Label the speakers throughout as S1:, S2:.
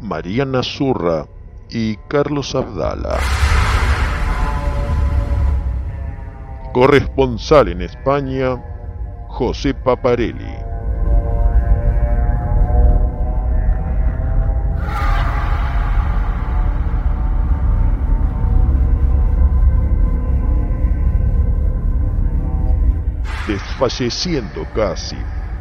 S1: Mariana Zurra y Carlos Abdala. Corresponsal en España, José Paparelli. Desfalleciendo casi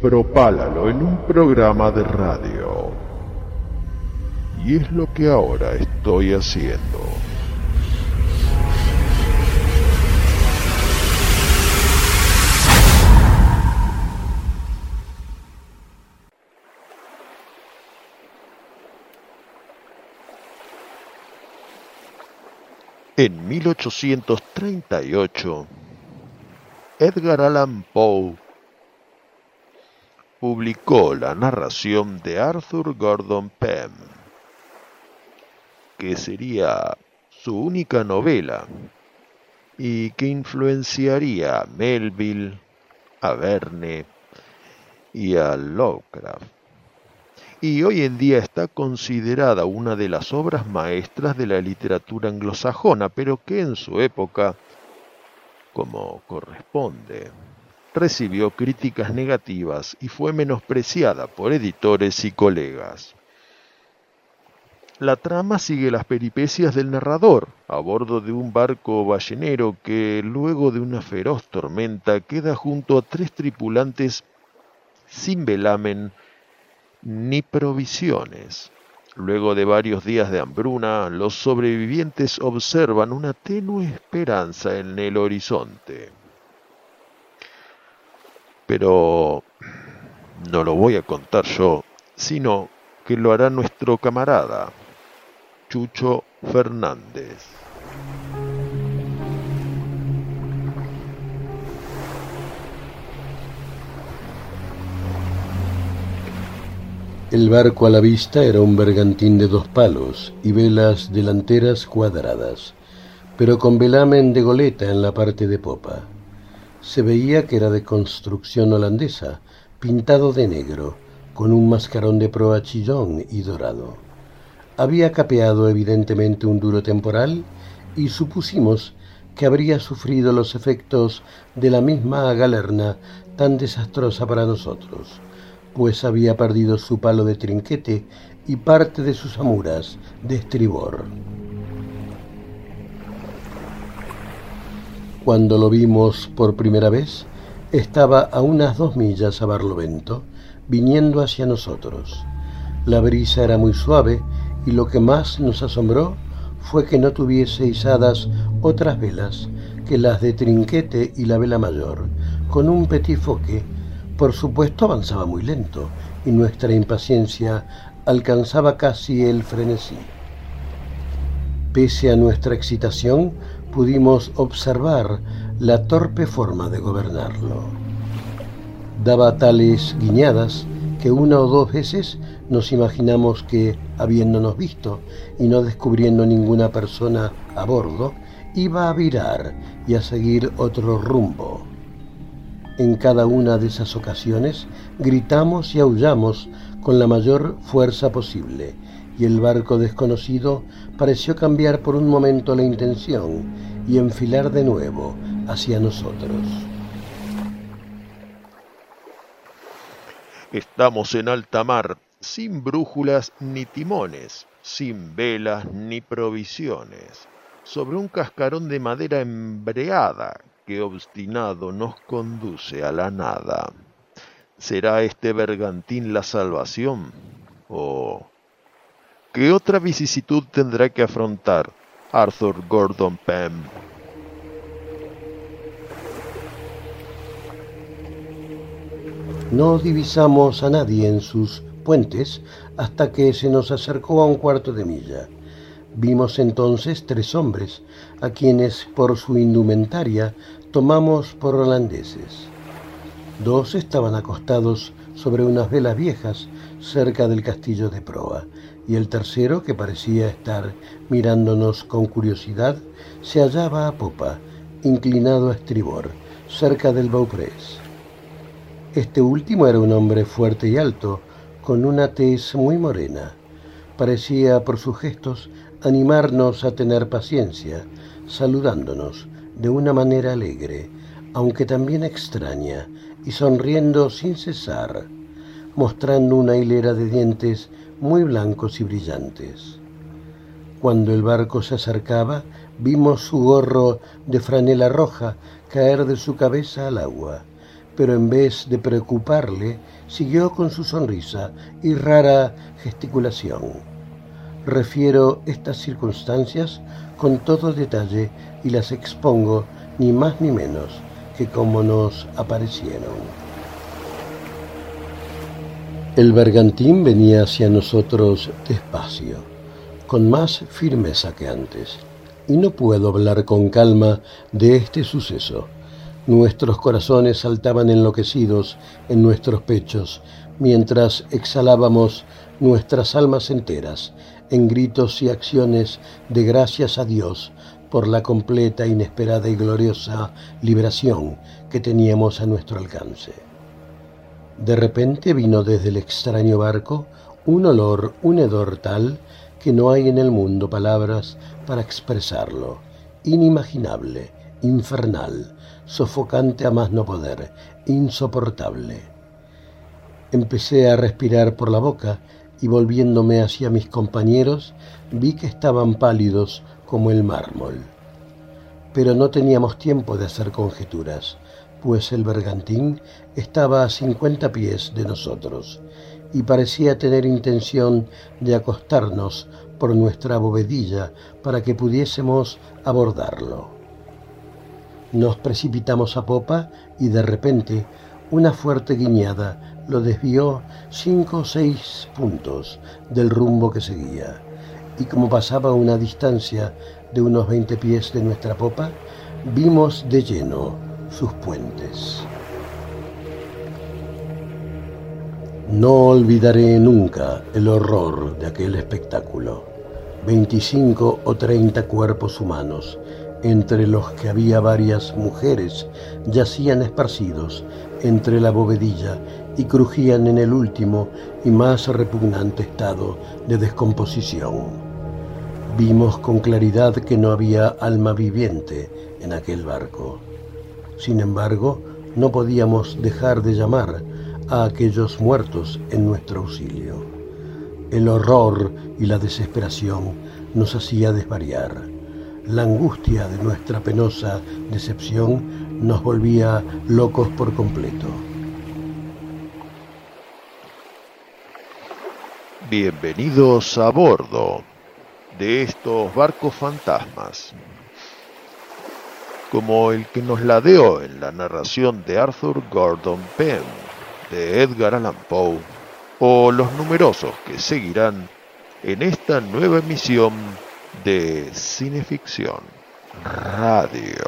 S1: propálalo en un programa de radio. Y es lo que ahora estoy haciendo. En 1838, Edgar Allan Poe publicó la narración de Arthur Gordon Pym, que sería su única novela y que influenciaría a Melville, a Verne y a Lovecraft. Y hoy en día está considerada una de las obras maestras de la literatura anglosajona, pero que en su época, como corresponde, recibió críticas negativas y fue menospreciada por editores y colegas. La trama sigue las peripecias del narrador a bordo de un barco ballenero que, luego de una feroz tormenta, queda junto a tres tripulantes sin velamen ni provisiones. Luego de varios días de hambruna, los sobrevivientes observan una tenue esperanza en el horizonte pero no lo voy a contar yo, sino que lo hará nuestro camarada, Chucho Fernández.
S2: El barco a la vista era un bergantín de dos palos y velas delanteras cuadradas, pero con velamen de goleta en la parte de popa. Se veía que era de construcción holandesa, pintado de negro, con un mascarón de proa chillón y dorado. Había capeado evidentemente un duro temporal y supusimos que habría sufrido los efectos de la misma galerna tan desastrosa para nosotros, pues había perdido su palo de trinquete y parte de sus amuras de estribor. Cuando lo vimos por primera vez, estaba a unas dos millas a Barlovento, viniendo hacia nosotros. La brisa era muy suave y lo que más nos asombró fue que no tuviese izadas otras velas que las de trinquete y la vela mayor, con un petifoque. Por supuesto avanzaba muy lento y nuestra impaciencia alcanzaba casi el frenesí. Pese a nuestra excitación, pudimos observar la torpe forma de gobernarlo. Daba tales guiñadas que una o dos veces nos imaginamos que, habiéndonos visto y no descubriendo ninguna persona a bordo, iba a virar y a seguir otro rumbo. En cada una de esas ocasiones gritamos y aullamos con la mayor fuerza posible, y el barco desconocido pareció cambiar por un momento la intención y enfilar de nuevo hacia nosotros.
S1: Estamos en alta mar, sin brújulas ni timones, sin velas ni provisiones, sobre un cascarón de madera embreada que obstinado nos conduce a la nada. ¿Será este bergantín la salvación? ¿O qué otra vicisitud tendrá que afrontar Arthur Gordon Pym?
S2: No divisamos a nadie en sus puentes hasta que se nos acercó a un cuarto de milla. Vimos entonces tres hombres, a quienes por su indumentaria tomamos por holandeses. Dos estaban acostados sobre unas velas viejas cerca del castillo de proa, y el tercero, que parecía estar mirándonos con curiosidad, se hallaba a popa, inclinado a estribor, cerca del Beauprés. Este último era un hombre fuerte y alto, con una tez muy morena. Parecía por sus gestos animarnos a tener paciencia, saludándonos de una manera alegre, aunque también extraña, y sonriendo sin cesar, mostrando una hilera de dientes muy blancos y brillantes. Cuando el barco se acercaba, vimos su gorro de franela roja caer de su cabeza al agua pero en vez de preocuparle, siguió con su sonrisa y rara gesticulación. Refiero estas circunstancias con todo detalle y las expongo ni más ni menos que como nos aparecieron. El bergantín venía hacia nosotros despacio, con más firmeza que antes, y no puedo hablar con calma de este suceso Nuestros corazones saltaban enloquecidos en nuestros pechos, mientras exhalábamos nuestras almas enteras en gritos y acciones de gracias a Dios por la completa, inesperada y gloriosa liberación que teníamos a nuestro alcance. De repente vino desde el extraño barco un olor, un hedor tal que no hay en el mundo palabras para expresarlo, inimaginable, infernal, sofocante a más no poder, insoportable. Empecé a respirar por la boca y volviéndome hacia mis compañeros vi que estaban pálidos como el mármol. Pero no teníamos tiempo de hacer conjeturas, pues el bergantín estaba a cincuenta pies de nosotros y parecía tener intención de acostarnos por nuestra bovedilla para que pudiésemos abordarlo. Nos precipitamos a popa y de repente una fuerte guiñada lo desvió cinco o seis puntos del rumbo que seguía. Y como pasaba a una distancia de unos veinte pies de nuestra popa, vimos de lleno sus puentes. No olvidaré nunca el horror de aquel espectáculo. Veinticinco o treinta cuerpos humanos entre los que había varias mujeres, yacían esparcidos entre la bovedilla y crujían en el último y más repugnante estado de descomposición. Vimos con claridad que no había alma viviente en aquel barco. Sin embargo, no podíamos dejar de llamar a aquellos muertos en nuestro auxilio. El horror y la desesperación nos hacía desvariar la angustia de nuestra penosa decepción nos volvía locos por completo.
S1: Bienvenidos a bordo de estos barcos fantasmas, como el que nos ladeó en la narración de Arthur Gordon Pym, de Edgar Allan Poe, o los numerosos que seguirán en esta nueva emisión de Cineficción Radio.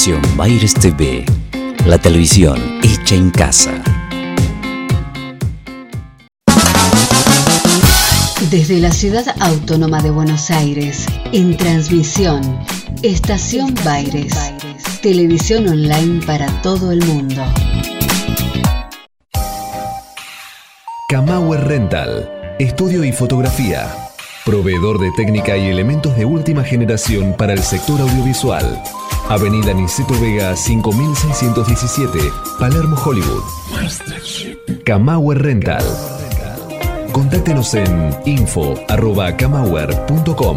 S3: Estación Baires TV, la televisión hecha en casa.
S4: Desde la ciudad autónoma de Buenos Aires, en transmisión, Estación Baires, televisión online para todo el mundo.
S5: Camauer Rental, estudio y fotografía, proveedor de técnica y elementos de última generación para el sector audiovisual. Avenida Niceto Vega 5617, Palermo, Hollywood. Camauer Rental. Contáctenos en info.camauer.com.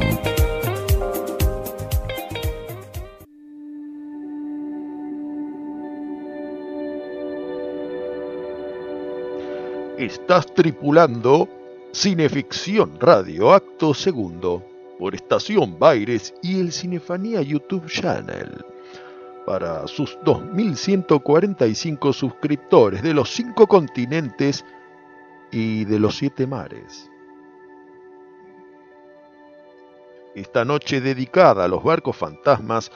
S1: Estás tripulando Cineficción Radio Acto Segundo por Estación Baires y el Cinefanía YouTube Channel. Para sus 2.145 suscriptores de los cinco continentes y de los siete mares. Esta noche dedicada a los barcos fantasmas,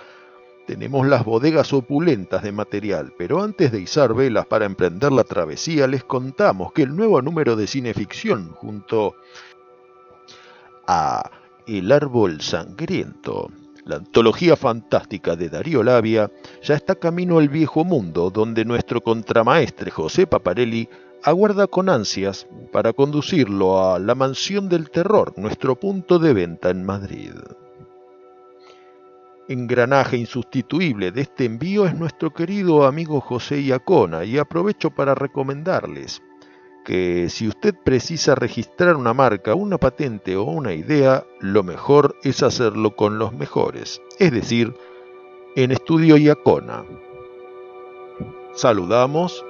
S1: tenemos las bodegas opulentas de material, pero antes de izar velas para emprender la travesía, les contamos que el nuevo número de cineficción junto a El Árbol Sangriento, la antología fantástica de Darío Labia, ya está camino al viejo mundo, donde nuestro contramaestre José Paparelli aguarda con ansias para conducirlo a la mansión del terror, nuestro punto de venta en Madrid. Engranaje insustituible de este envío es nuestro querido amigo José Iacona y aprovecho para recomendarles que si usted precisa registrar una marca, una patente o una idea, lo mejor es hacerlo con los mejores, es decir, en Estudio Iacona. Saludamos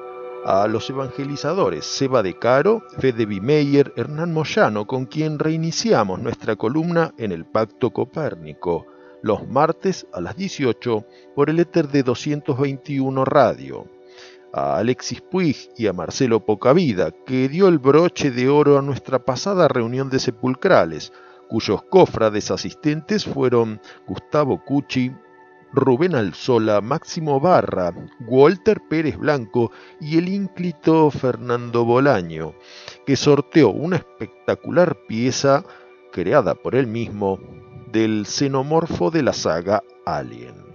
S1: a los evangelizadores Seba de Caro, Fede Bimeyer, Hernán Moyano, con quien reiniciamos nuestra columna en el Pacto Copérnico, los martes a las 18 por el éter de 221 Radio. A Alexis Puig y a Marcelo Pocavida, que dio el broche de oro a nuestra pasada reunión de sepulcrales, cuyos cofrades asistentes fueron Gustavo Cucci, Rubén Alzola, Máximo Barra, Walter Pérez Blanco y el ínclito Fernando Bolaño, que sorteó una espectacular pieza creada por él mismo del xenomorfo de la saga Alien.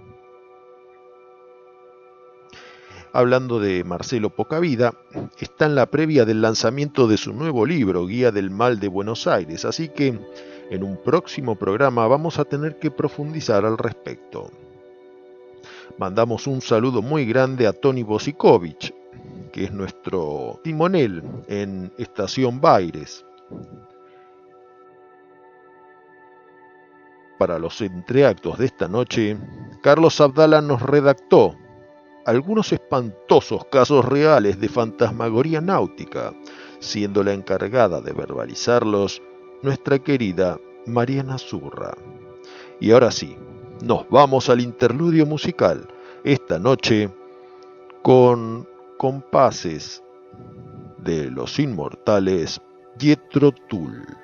S1: Hablando de Marcelo Pocavida, está en la previa del lanzamiento de su nuevo libro, Guía del Mal de Buenos Aires, así que en un próximo programa vamos a tener que profundizar al respecto. Mandamos un saludo muy grande a Tony Bosikovic, que es nuestro timonel en Estación Baires. Para los entreactos de esta noche, Carlos Abdala nos redactó algunos espantosos casos reales de fantasmagoría náutica, siendo la encargada de verbalizarlos nuestra querida Mariana Zurra. Y ahora sí, nos vamos al interludio musical esta noche con compases de los inmortales Pietro Tull.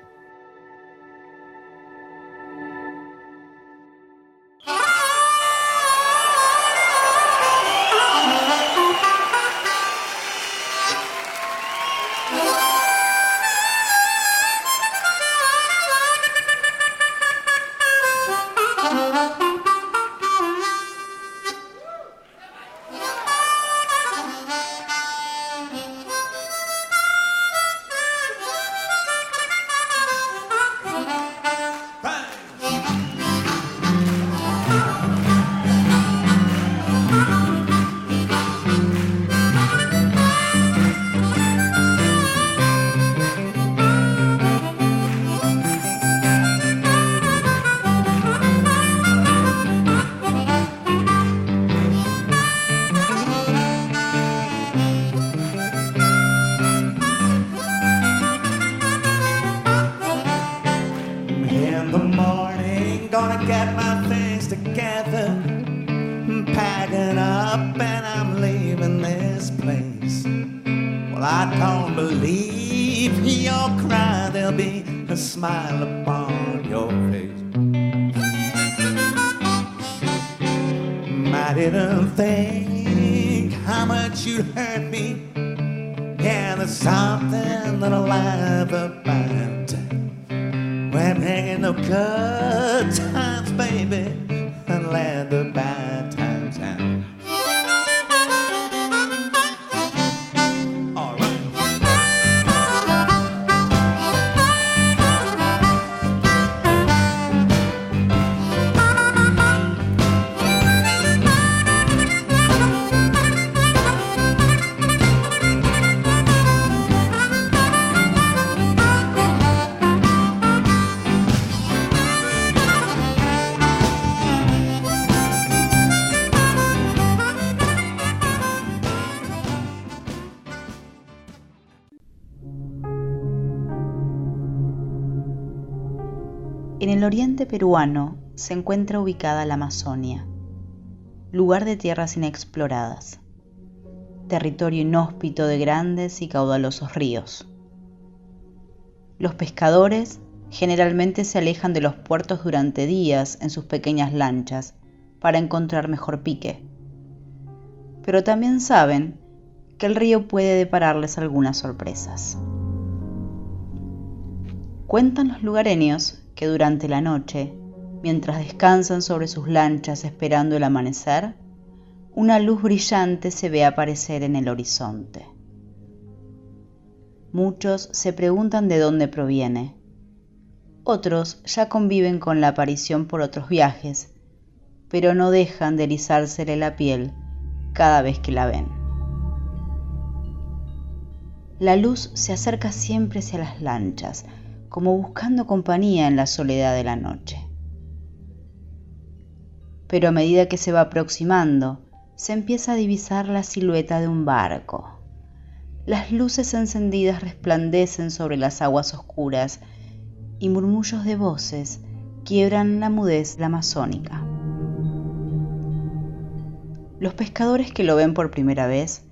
S6: Peruano se encuentra ubicada la Amazonia, lugar de tierras inexploradas, territorio inhóspito de grandes y caudalosos ríos. Los pescadores generalmente se alejan de los puertos durante días en sus pequeñas lanchas para encontrar mejor pique, pero también saben que el río puede depararles algunas sorpresas. Cuentan los lugareños que durante la noche, mientras descansan sobre sus lanchas esperando el amanecer, una luz brillante se ve aparecer en el horizonte. Muchos se preguntan de dónde proviene. Otros ya conviven con la aparición por otros viajes, pero no dejan de erizársele la piel cada vez que la ven. La luz se acerca siempre hacia las lanchas, como buscando compañía en la soledad de la noche. Pero a medida que se va aproximando, se empieza a divisar la silueta de un barco. Las luces encendidas resplandecen sobre las aguas oscuras y murmullos de voces quiebran la mudez la amazónica. Los pescadores que lo ven por primera vez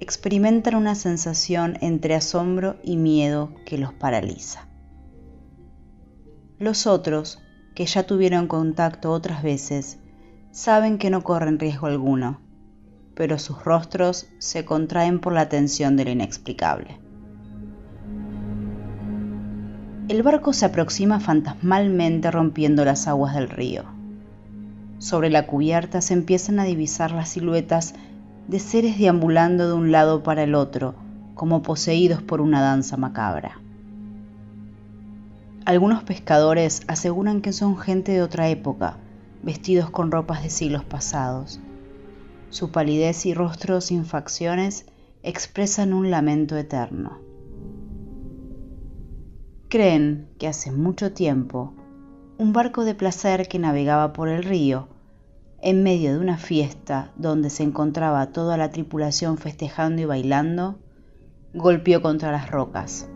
S6: experimentan una sensación entre asombro y miedo que los paraliza. Los otros, que ya tuvieron contacto otras veces, saben que no corren riesgo alguno, pero sus rostros se contraen por la tensión de lo inexplicable. El barco se aproxima fantasmalmente rompiendo las aguas del río. Sobre la cubierta se empiezan a divisar las siluetas de seres deambulando de un lado para el otro, como poseídos por una danza macabra. Algunos pescadores aseguran que son gente de otra época, vestidos con ropas de siglos pasados. Su palidez y rostro sin facciones expresan un lamento eterno. Creen que hace mucho tiempo, un barco de placer que navegaba por el río, en medio de una fiesta donde se encontraba toda la tripulación festejando y bailando, golpeó contra las rocas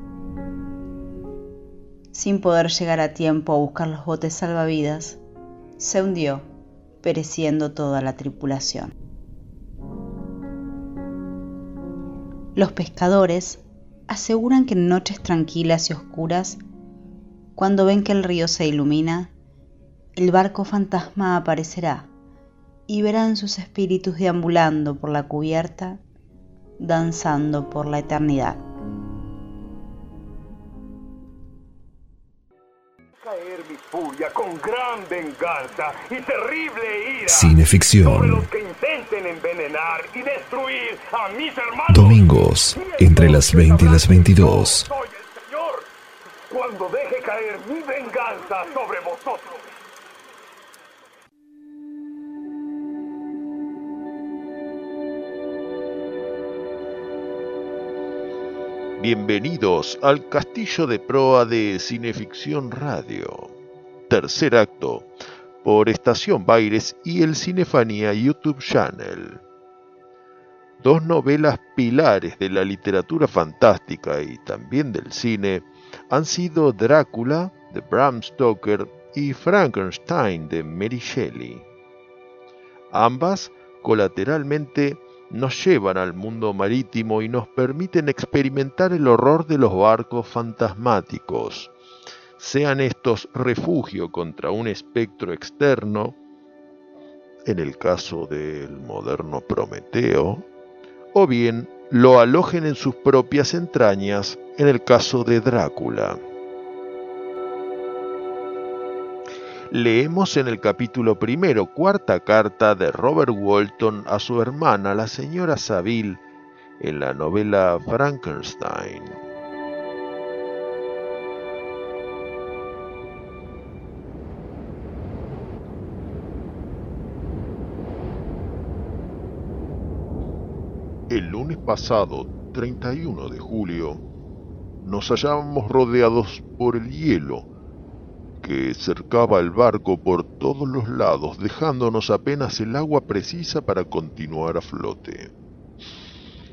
S6: sin poder llegar a tiempo a buscar los botes salvavidas, se hundió, pereciendo toda la tripulación. Los pescadores aseguran que en noches tranquilas y oscuras, cuando ven que el río se ilumina, el barco fantasma aparecerá y verán sus espíritus deambulando por la cubierta, danzando por la eternidad.
S7: Furia con gran venganza y terrible ira
S5: Cineficción.
S7: sobre los que intenten envenenar y destruir a mis hermanos.
S5: Domingos, entre las 20 y las 22.
S7: Soy el Señor cuando deje caer mi venganza sobre vosotros.
S1: Bienvenidos al Castillo de Proa de Cineficción Radio. Tercer acto, por Estación Baires y el Cinefanía YouTube Channel. Dos novelas pilares de la literatura fantástica y también del cine han sido Drácula de Bram Stoker y Frankenstein de Mary Shelley. Ambas colateralmente nos llevan al mundo marítimo y nos permiten experimentar el horror de los barcos fantasmáticos, sean estos refugio contra un espectro externo, en el caso del moderno Prometeo, o bien lo alojen en sus propias entrañas en el caso de Drácula. Leemos en el capítulo primero, cuarta carta de Robert Walton a su hermana, la señora Saville, en la novela Frankenstein. El lunes pasado, 31 de julio, nos hallábamos rodeados por el hielo que cercaba el barco por todos los lados, dejándonos apenas el agua precisa para continuar a flote.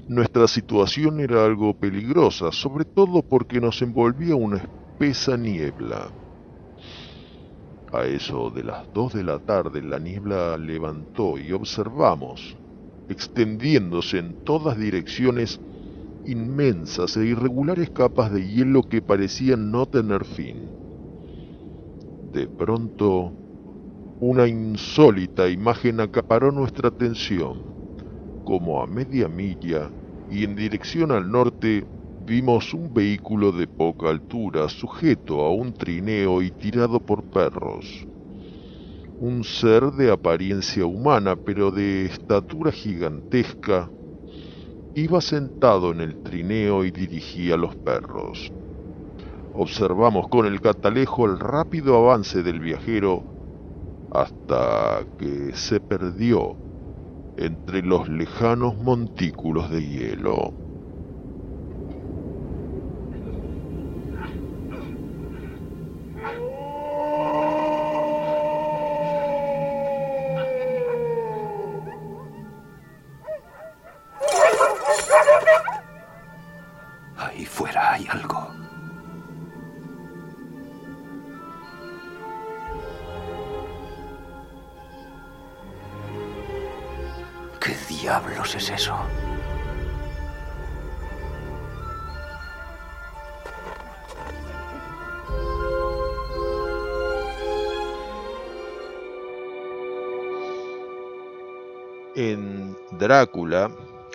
S1: Nuestra situación era algo peligrosa, sobre todo porque nos envolvía una espesa niebla. A eso de las dos de la tarde la niebla levantó y observamos, extendiéndose en todas direcciones, inmensas e irregulares capas de hielo que parecían no tener fin. De pronto, una insólita imagen acaparó nuestra atención como a media milla y en dirección al norte vimos un vehículo de poca altura sujeto a un trineo y tirado por perros. Un ser de apariencia humana pero de estatura gigantesca iba sentado en el trineo y dirigía a los perros. Observamos con el catalejo el rápido avance del viajero hasta que se perdió entre los lejanos montículos de hielo.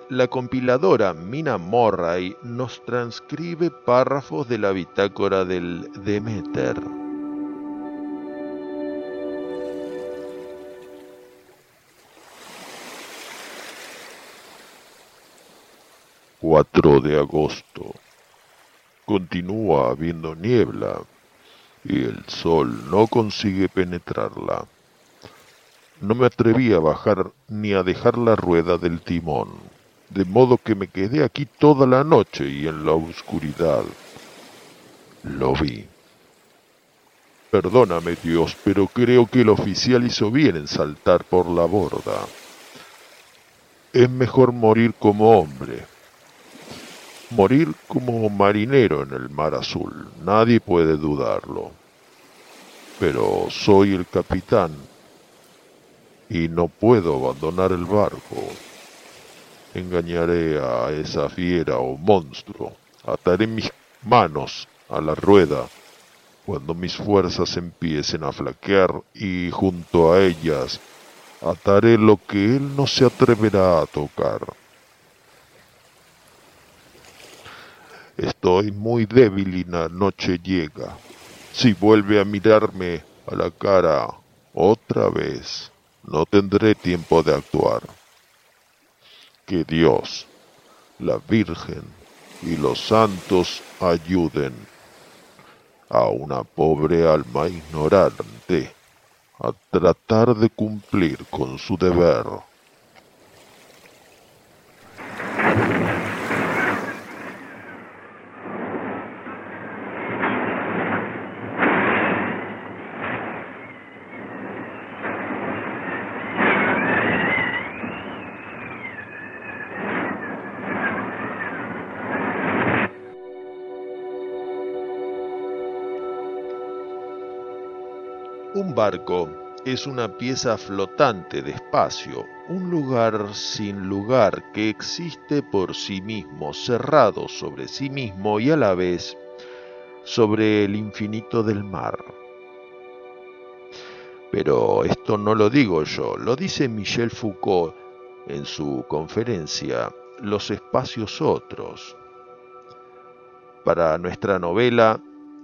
S1: La compiladora Mina Morray nos transcribe párrafos de la bitácora del Demeter. 4 de agosto. Continúa habiendo niebla y el sol no consigue penetrarla. No me atreví a bajar ni a dejar la rueda del timón, de modo que me quedé aquí toda la noche y en la oscuridad lo vi. Perdóname Dios, pero creo que el oficial hizo bien en saltar por la borda. Es mejor morir como hombre. Morir como marinero en el mar azul, nadie puede dudarlo. Pero soy el capitán y no puedo abandonar el barco. Engañaré a esa fiera o monstruo, ataré mis manos a la rueda cuando mis fuerzas empiecen a flaquear y junto a ellas ataré lo que él no se atreverá a tocar. Estoy muy débil y la noche llega. Si vuelve a mirarme a la cara otra vez, no tendré tiempo de actuar. Que Dios, la Virgen y los santos ayuden a una pobre alma ignorante a tratar de cumplir con su deber. Es una pieza flotante de espacio, un lugar sin lugar que existe por sí mismo, cerrado sobre sí mismo y a la vez sobre el infinito del mar. Pero esto no lo digo yo, lo dice Michel Foucault en su conferencia Los espacios otros. Para nuestra novela,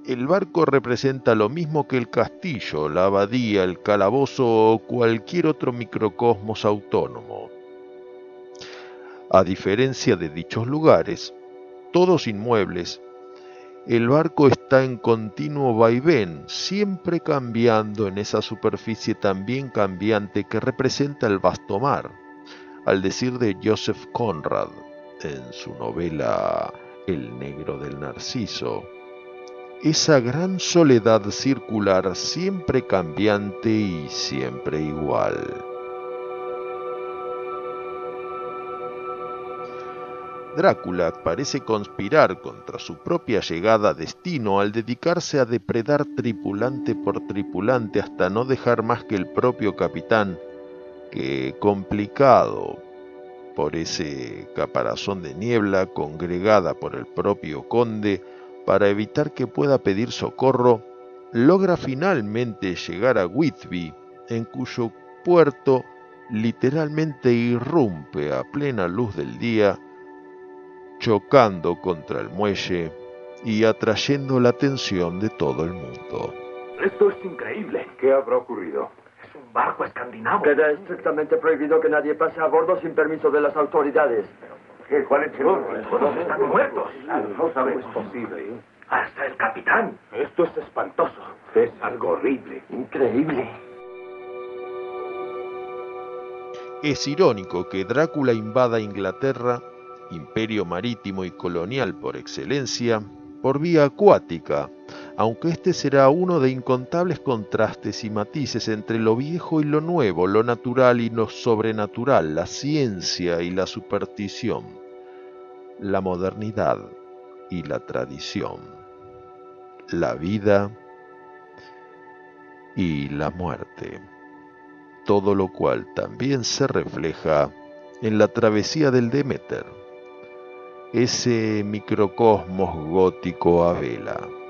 S1: el barco representa lo mismo que el castillo, la abadía, el calabozo o cualquier otro microcosmos autónomo. A diferencia de dichos lugares, todos inmuebles, el barco está en continuo vaivén, siempre cambiando en esa superficie también cambiante que representa el vasto mar, al decir de Joseph Conrad en su novela El negro del narciso, esa gran soledad circular siempre cambiante y siempre igual. Drácula parece conspirar contra su propia llegada a destino al dedicarse a depredar tripulante por tripulante hasta no dejar más que el propio capitán, que complicado por ese caparazón de niebla congregada por el propio conde para evitar que pueda pedir socorro, logra finalmente llegar a Whitby, en cuyo puerto literalmente irrumpe a plena luz del día chocando contra el muelle y atrayendo la atención de todo el mundo.
S7: Esto es increíble. ¿Qué habrá ocurrido? Es un barco escandinavo.
S8: Queda estrictamente prohibido que nadie pase a bordo sin permiso de las autoridades.
S7: ¿Qué? ¿Cuál es el Todos están muertos. No sabemos. es posible. Hasta el capitán. Esto es espantoso. Es algo horrible.
S8: Increíble.
S1: Es irónico que Drácula invada Inglaterra imperio marítimo y colonial por excelencia, por vía acuática, aunque este será uno de incontables contrastes y matices entre lo viejo y lo nuevo, lo natural y lo sobrenatural, la ciencia y la superstición, la modernidad y la tradición, la vida y la muerte, todo lo cual también se refleja en la travesía del Demeter ese microcosmos gótico a vela.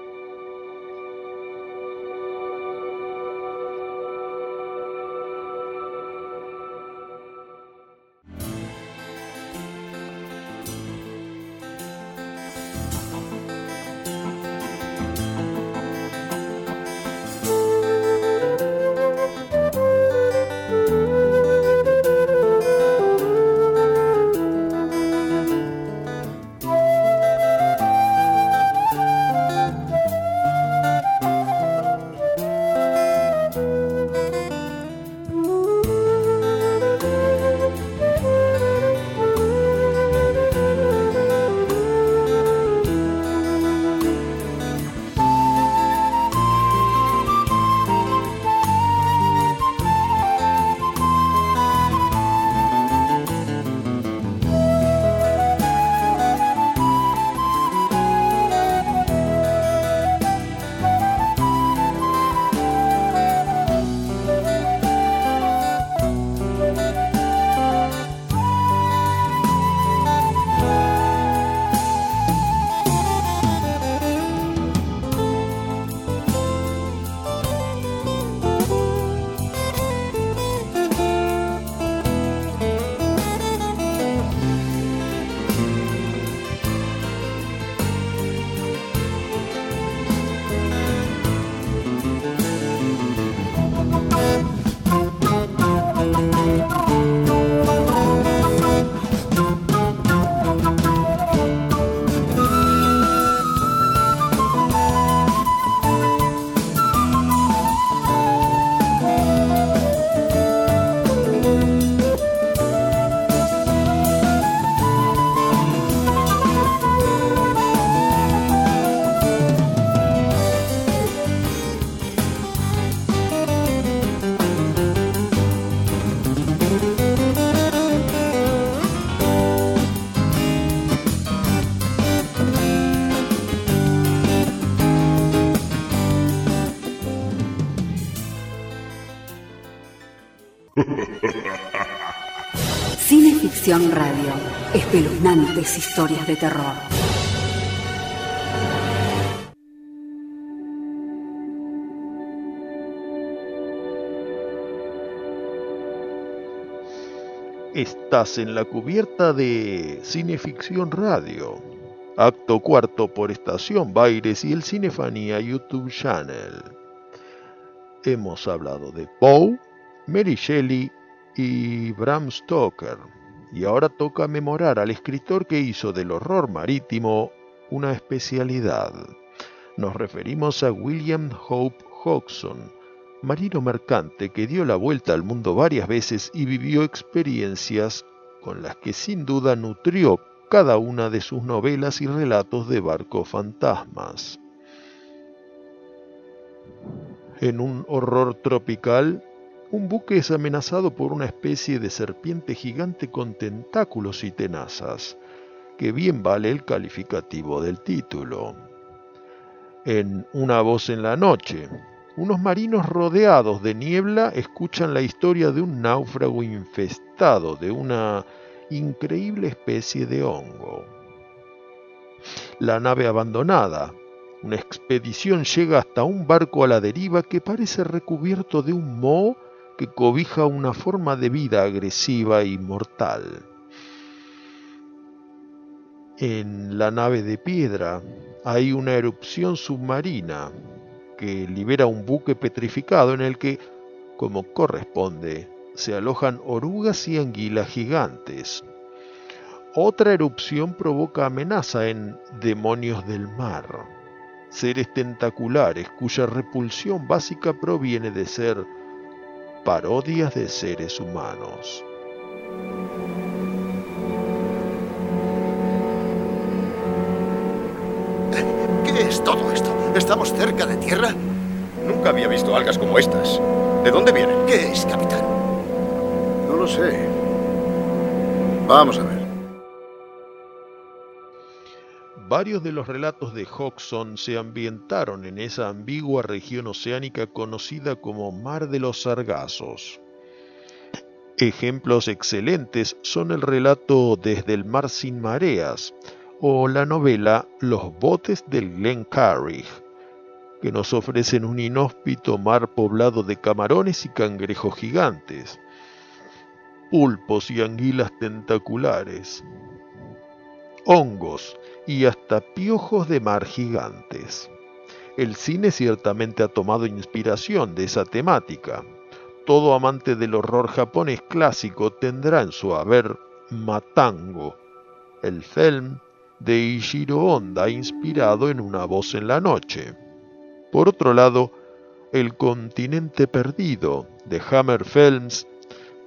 S4: Cineficción Radio. Espeluznantes historias de terror.
S1: Estás en la cubierta de Cineficción Radio. Acto cuarto por Estación Baires y el Cinefanía YouTube Channel. Hemos hablado de Poe, Mary Shelley y Bram Stoker, y ahora toca memorar al escritor que hizo del horror marítimo una especialidad. Nos referimos a William Hope Hodgson, marino mercante que dio la vuelta al mundo varias veces y vivió experiencias con las que sin duda nutrió cada una de sus novelas y relatos de barco fantasmas. En un horror tropical, un buque es amenazado por una especie de serpiente gigante con tentáculos y tenazas, que bien vale el calificativo del título. En Una voz en la noche, unos marinos rodeados de niebla escuchan la historia de un náufrago infestado de una increíble especie de hongo. La nave abandonada. Una expedición llega hasta un barco a la deriva que parece recubierto de un moho que cobija una forma de vida agresiva y mortal. En la nave de piedra hay una erupción submarina que libera un buque petrificado en el que, como corresponde, se alojan orugas y anguilas gigantes. Otra erupción provoca amenaza en demonios del mar, seres tentaculares cuya repulsión básica proviene de ser parodias de seres humanos.
S9: ¿Qué es todo esto? ¿Estamos cerca de tierra?
S10: Nunca había visto algas como estas. ¿De dónde vienen?
S9: ¿Qué es, capitán?
S10: No lo sé. Vamos a ver.
S1: Varios de los relatos de Hodgson se ambientaron en esa ambigua región oceánica conocida como Mar de los Sargazos. Ejemplos excelentes son el relato Desde el mar sin mareas, o la novela Los botes del Glen Carrig, que nos ofrecen un inhóspito mar poblado de camarones y cangrejos gigantes, pulpos y anguilas tentaculares, hongos y hasta piojos de mar gigantes. El cine ciertamente ha tomado inspiración de esa temática. Todo amante del horror japonés clásico tendrá en su haber Matango, el film de Ishiro Honda inspirado en Una voz en la noche. Por otro lado, El continente perdido de Hammer Films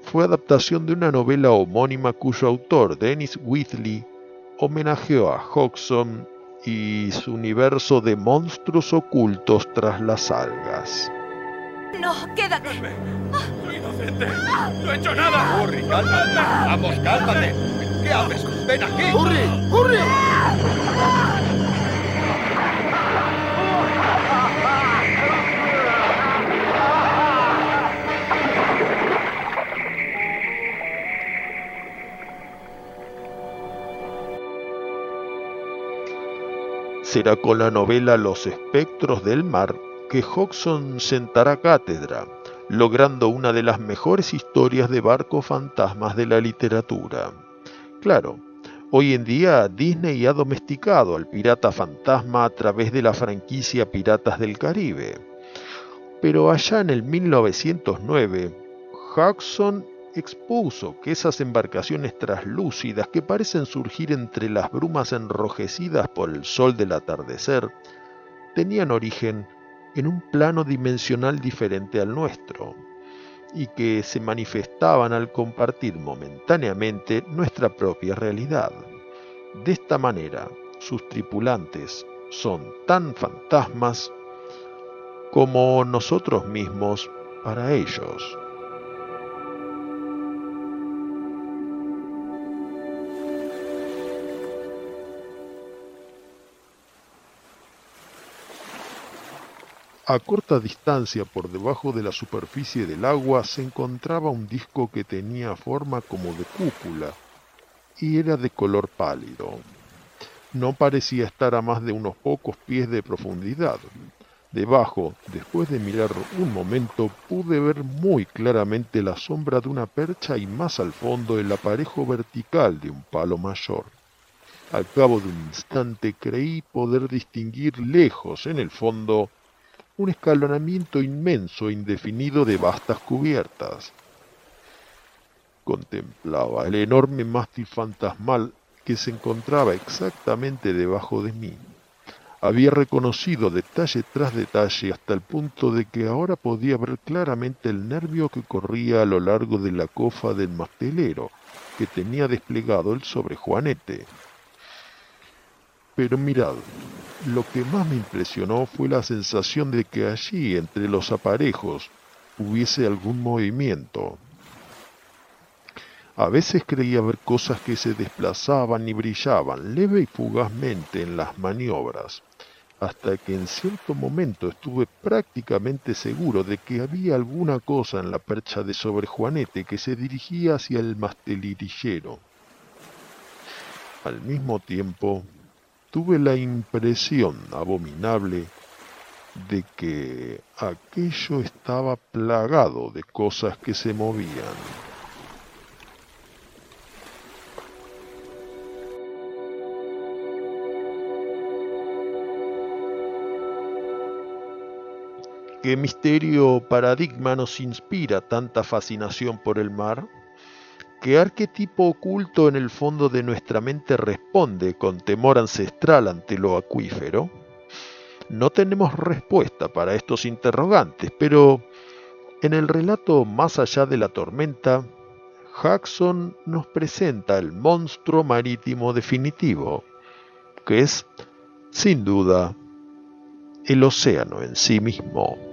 S1: fue adaptación de una novela homónima cuyo autor, Dennis Whitley, homenajeó a Hodgson y su universo de monstruos ocultos tras las algas.
S11: No, quédate.
S10: Soy inocente. No he hecho nada. Hurry, cálmate. Vamos, cálmate. ¿Qué haces? Ven aquí.
S9: ¡Hurry! ¡Hurry!
S1: Será con la novela Los espectros del mar que Hodgson sentará cátedra, logrando una de las mejores historias de barcos fantasmas de la literatura. Claro, hoy en día Disney ha domesticado al pirata fantasma a través de la franquicia Piratas del Caribe. Pero allá en el 1909, Hodgson expuso que esas embarcaciones traslúcidas que parecen surgir entre las brumas enrojecidas por el sol del atardecer tenían origen en un plano dimensional diferente al nuestro y que se manifestaban al compartir momentáneamente nuestra propia realidad. De esta manera, sus tripulantes son tan fantasmas como nosotros mismos para ellos. A corta distancia por debajo de la superficie del agua se encontraba un disco que tenía forma como de cúpula y era de color pálido. No parecía estar a más de unos pocos pies de profundidad. Debajo, después de mirar un momento, pude ver muy claramente la sombra de una percha y más al fondo el aparejo vertical de un palo mayor. Al cabo de un instante creí poder distinguir lejos en el fondo un escalonamiento inmenso e indefinido de vastas cubiertas. Contemplaba el enorme mástil fantasmal que se encontraba exactamente debajo de mí. Había reconocido detalle tras detalle hasta el punto de que ahora podía ver claramente el nervio que corría a lo largo de la cofa del mastelero que tenía desplegado el sobre Juanete. Pero mirad, lo que más me impresionó fue la sensación de que allí, entre los aparejos, hubiese algún movimiento. A veces creía ver cosas que se desplazaban y brillaban leve y fugazmente en las maniobras, hasta que en cierto momento estuve prácticamente seguro de que había alguna cosa en la percha de sobre Juanete que se dirigía hacia el mastelirillero. Al mismo tiempo, tuve la impresión abominable de que aquello estaba plagado de cosas que se movían. ¿Qué misterio paradigma nos inspira tanta fascinación por el mar? ¿Qué arquetipo oculto en el fondo de nuestra mente responde con temor ancestral ante lo acuífero? No tenemos respuesta para estos interrogantes, pero en el relato Más allá de la tormenta, Jackson nos presenta el monstruo marítimo definitivo, que es, sin duda, el océano en sí mismo.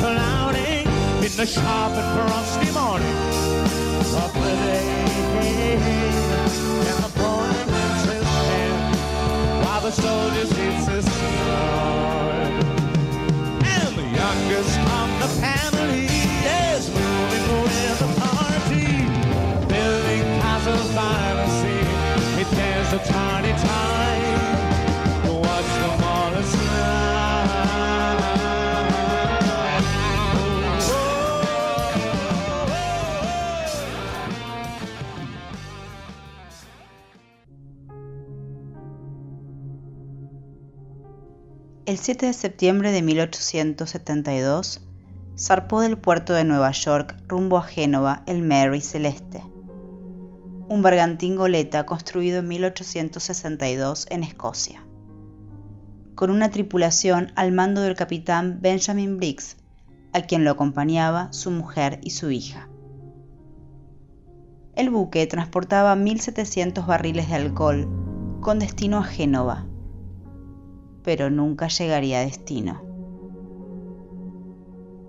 S12: Clouding in the sharp and frosty morning of the day. And the his hand while the soldier seats his sword. And the youngest of the family is moving with the party, building castles by the sea. It tears the tiny time.
S6: El 7 de septiembre de 1872 zarpó del puerto de Nueva York rumbo a Génova el Mary Celeste, un bergantín goleta construido en 1862 en Escocia con una tripulación al mando del capitán Benjamin Briggs, a quien lo acompañaba su mujer y su hija. el buque transportaba 1.700 barriles de alcohol con destino a Génova, pero nunca llegaría a destino.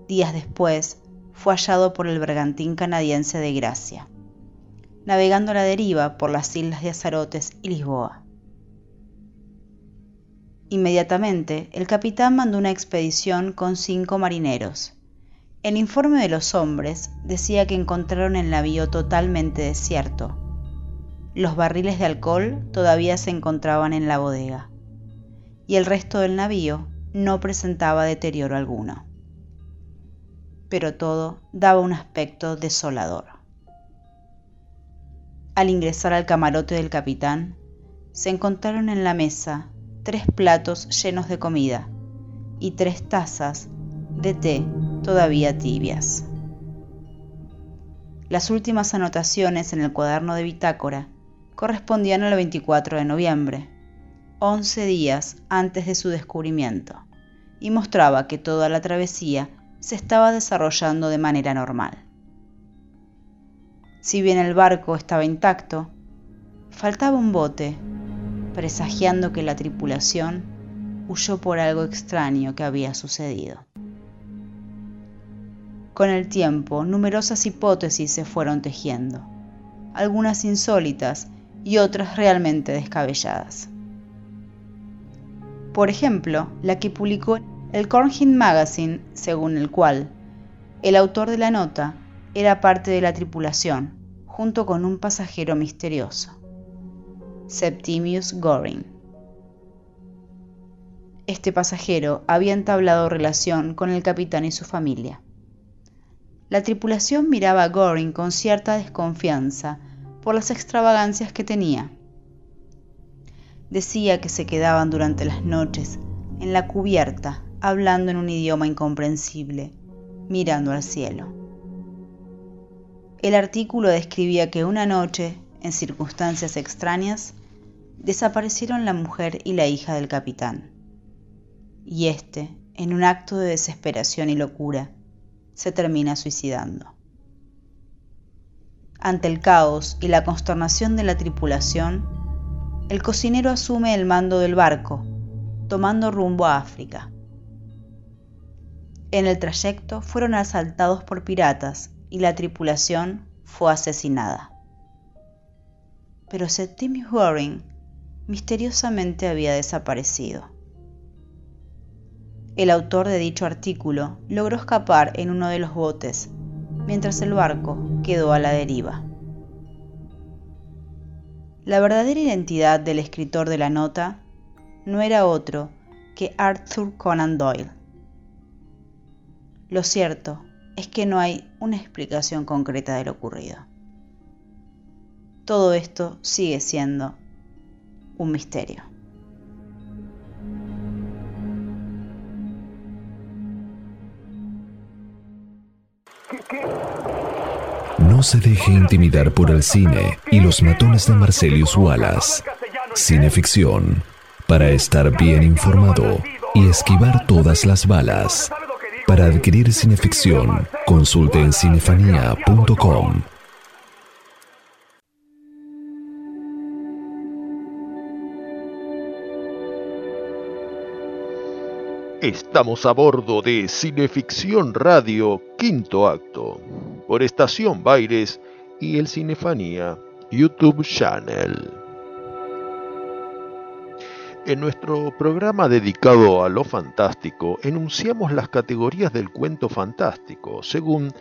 S6: Días después, fue hallado por el bergantín canadiense de Gracia, navegando a la deriva por las islas de Azarotes y Lisboa. Inmediatamente, el capitán mandó una expedición con cinco marineros. El informe de los hombres decía que encontraron el navío totalmente desierto. Los barriles de alcohol todavía se encontraban en la bodega y el resto del navío no presentaba deterioro alguno pero todo daba un aspecto desolador. Al ingresar al camarote del capitán, se encontraron en la mesa tres platos llenos de comida y tres tazas de té todavía tibias. Las últimas anotaciones en el cuaderno de bitácora correspondían al 24 de noviembre, 11 días antes de su descubrimiento, y mostraba que toda la travesía se estaba desarrollando de manera normal. Si bien el barco estaba intacto, faltaba un bote, presagiando que la tripulación huyó por algo extraño que había sucedido. Con el tiempo, numerosas hipótesis se fueron tejiendo, algunas insólitas y otras realmente descabelladas. Por ejemplo, la que publicó el Cornhill Magazine, según el cual el autor de la nota era parte de la tripulación, junto con un pasajero misterioso, Septimius Goring. Este pasajero había entablado relación con el capitán y su familia. La tripulación miraba a Goring con cierta desconfianza por las extravagancias que tenía. Decía que se quedaban durante las noches en la cubierta hablando en un idioma incomprensible, mirando al cielo. El artículo describía que una noche, en circunstancias extrañas, desaparecieron la mujer y la hija del capitán. Y éste, en un acto de desesperación y locura, se termina suicidando. Ante el caos y la consternación de la tripulación, el cocinero asume el mando del barco, tomando rumbo a África. En el trayecto fueron asaltados por piratas y la tripulación fue asesinada. Pero Septimius Goring misteriosamente había desaparecido. El autor de dicho artículo logró escapar en uno de los botes, mientras el barco quedó a la deriva. La verdadera identidad del escritor de la nota no era otro que Arthur Conan Doyle lo cierto es que no hay una explicación concreta de lo ocurrido. Todo esto sigue siendo un misterio.
S5: No se deje intimidar por el cine y los matones de Marcelius Wallace. Cineficción, para estar bien informado y esquivar todas las balas. Para adquirir cineficción, consulte en cinefanía.com.
S1: Estamos a bordo de Cineficción Radio Quinto Acto por Estación Baires y el Cinefanía YouTube Channel. En nuestro programa dedicado a lo fantástico, enunciamos las categorías del cuento fantástico, según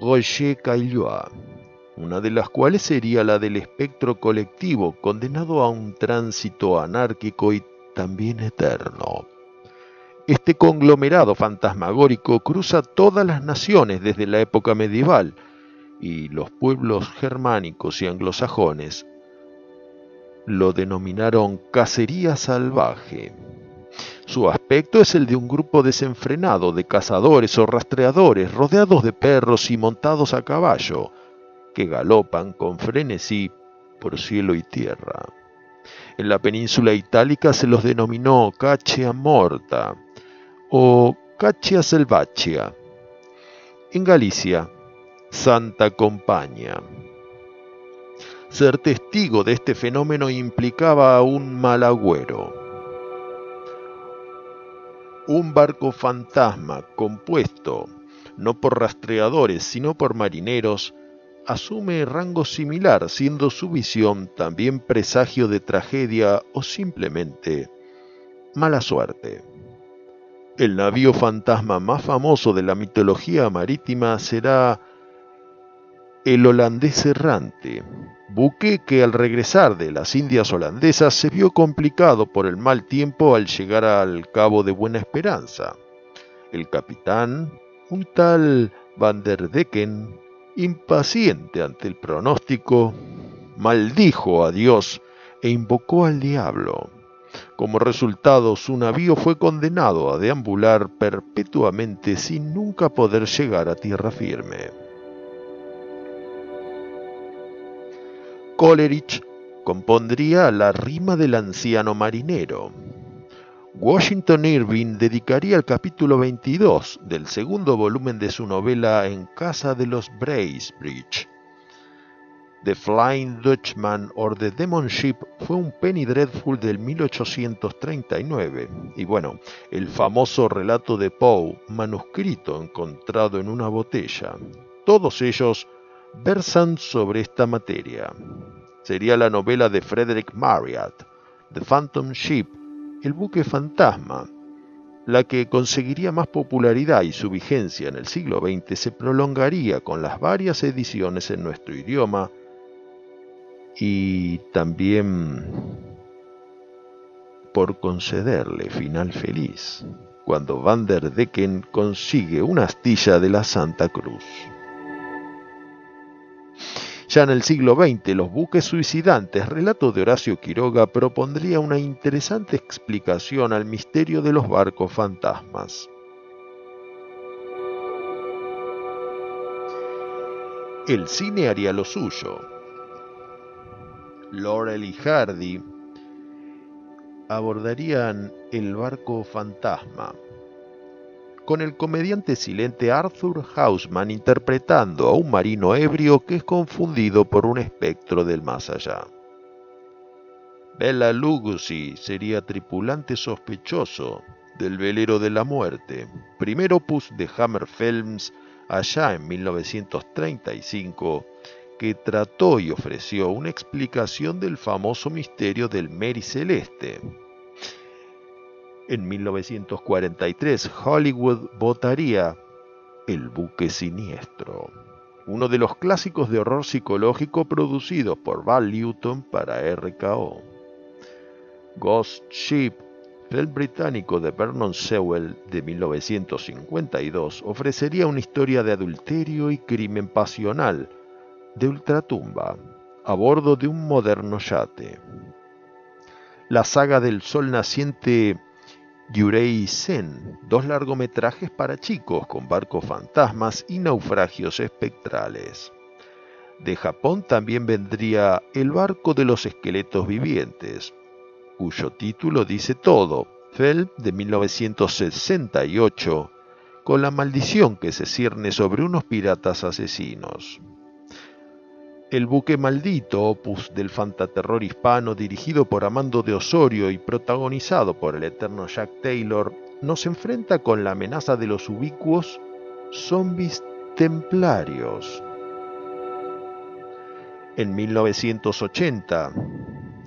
S1: Roger Caillois, una de las cuales sería la del espectro colectivo, condenado a un tránsito anárquico y también eterno. Este conglomerado fantasmagórico cruza todas las naciones desde la época medieval, y los pueblos germánicos y anglosajones lo denominaron cacería salvaje. Su aspecto es el de un grupo desenfrenado de cazadores o rastreadores rodeados de perros y montados a caballo, que galopan con frenesí por cielo y tierra. En la península itálica se los denominó caccia morta o caccia selvaccia. En Galicia, Santa Compaña. Ser testigo de este fenómeno implicaba a un mal agüero. Un barco fantasma compuesto no por rastreadores sino por marineros asume rango similar, siendo su visión también presagio de tragedia o simplemente mala suerte. El navío fantasma más famoso de la mitología marítima será el holandés errante, buque que al regresar de las Indias holandesas se vio complicado por el mal tiempo al llegar al Cabo de Buena Esperanza. El capitán, un tal Van der Decken, impaciente ante el pronóstico, maldijo a Dios e invocó al diablo. Como resultado, su navío fue condenado a deambular perpetuamente sin nunca poder llegar a tierra firme. Coleridge compondría la rima del anciano marinero. Washington Irving dedicaría el capítulo 22 del segundo volumen de su novela En casa de los Bracebridge The Flying Dutchman or The Demon Ship fue un Penny Dreadful del 1839 y bueno, el famoso relato de Poe, manuscrito encontrado en una botella. Todos ellos versan sobre esta materia. Sería la novela de Frederick Marryat, The Phantom Ship, el buque fantasma, la que conseguiría más popularidad y su vigencia en el siglo XX se prolongaría con las varias ediciones en nuestro idioma y también por concederle final feliz cuando Van der Decken consigue una astilla de la Santa Cruz. Ya en el siglo XX, los buques suicidantes, relato de Horacio Quiroga, propondría una interesante explicación al misterio de los barcos fantasmas. El cine haría lo suyo, Laurel y Hardy abordarían el barco fantasma, con el comediante silente Arthur Hausman interpretando a un marino ebrio que es confundido por un espectro del más allá. Bella Lugosi sería tripulante sospechoso del velero de la muerte, primer opus de Hammer Films allá en 1935 que trató y ofreció una explicación del famoso misterio del Mary Celeste. En 1943, Hollywood votaría El buque siniestro, uno de los clásicos de horror psicológico producidos por Val Newton para RKO. Ghost Ship, film británico de Vernon Sewell de 1952, ofrecería una historia de adulterio y crimen pasional, de ultratumba a bordo de un moderno yate. La saga del sol naciente Yurei Sen, dos largometrajes para chicos con barcos fantasmas y naufragios espectrales. De Japón también vendría El barco de los esqueletos vivientes, cuyo título dice todo, Fell de 1968, con la maldición que se cierne sobre unos piratas asesinos. El buque maldito, opus del fantaterror hispano dirigido por Amando de Osorio y protagonizado por el eterno Jack Taylor, nos enfrenta con la amenaza de los ubicuos zombies templarios. En 1980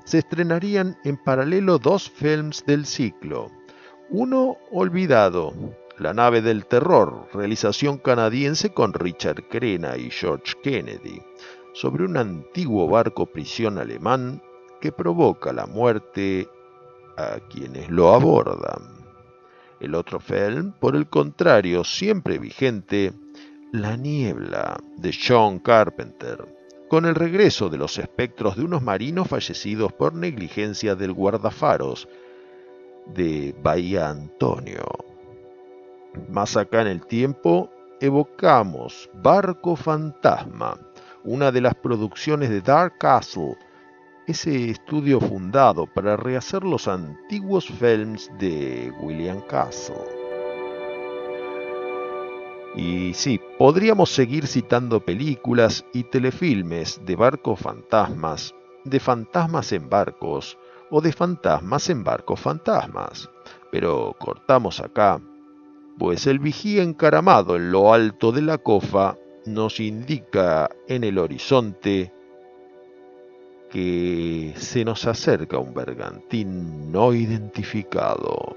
S1: se estrenarían en paralelo dos films del ciclo. Uno olvidado, La nave del terror, realización canadiense con Richard Crenna y George Kennedy sobre un antiguo barco prisión alemán que provoca la muerte a quienes lo abordan. El otro film, por el contrario, siempre vigente, La niebla de John Carpenter, con el regreso de los espectros de unos marinos fallecidos por negligencia del guardafaros de Bahía Antonio. Más acá en el tiempo, evocamos Barco Fantasma, una de las producciones de Dark Castle, ese estudio fundado para rehacer los antiguos films de William Castle. Y sí, podríamos seguir citando películas y telefilmes de barcos fantasmas, de fantasmas en barcos o de fantasmas en barcos fantasmas. Pero cortamos acá, pues el vigía encaramado en lo alto de la cofa nos indica en el horizonte que se nos acerca un bergantín no identificado.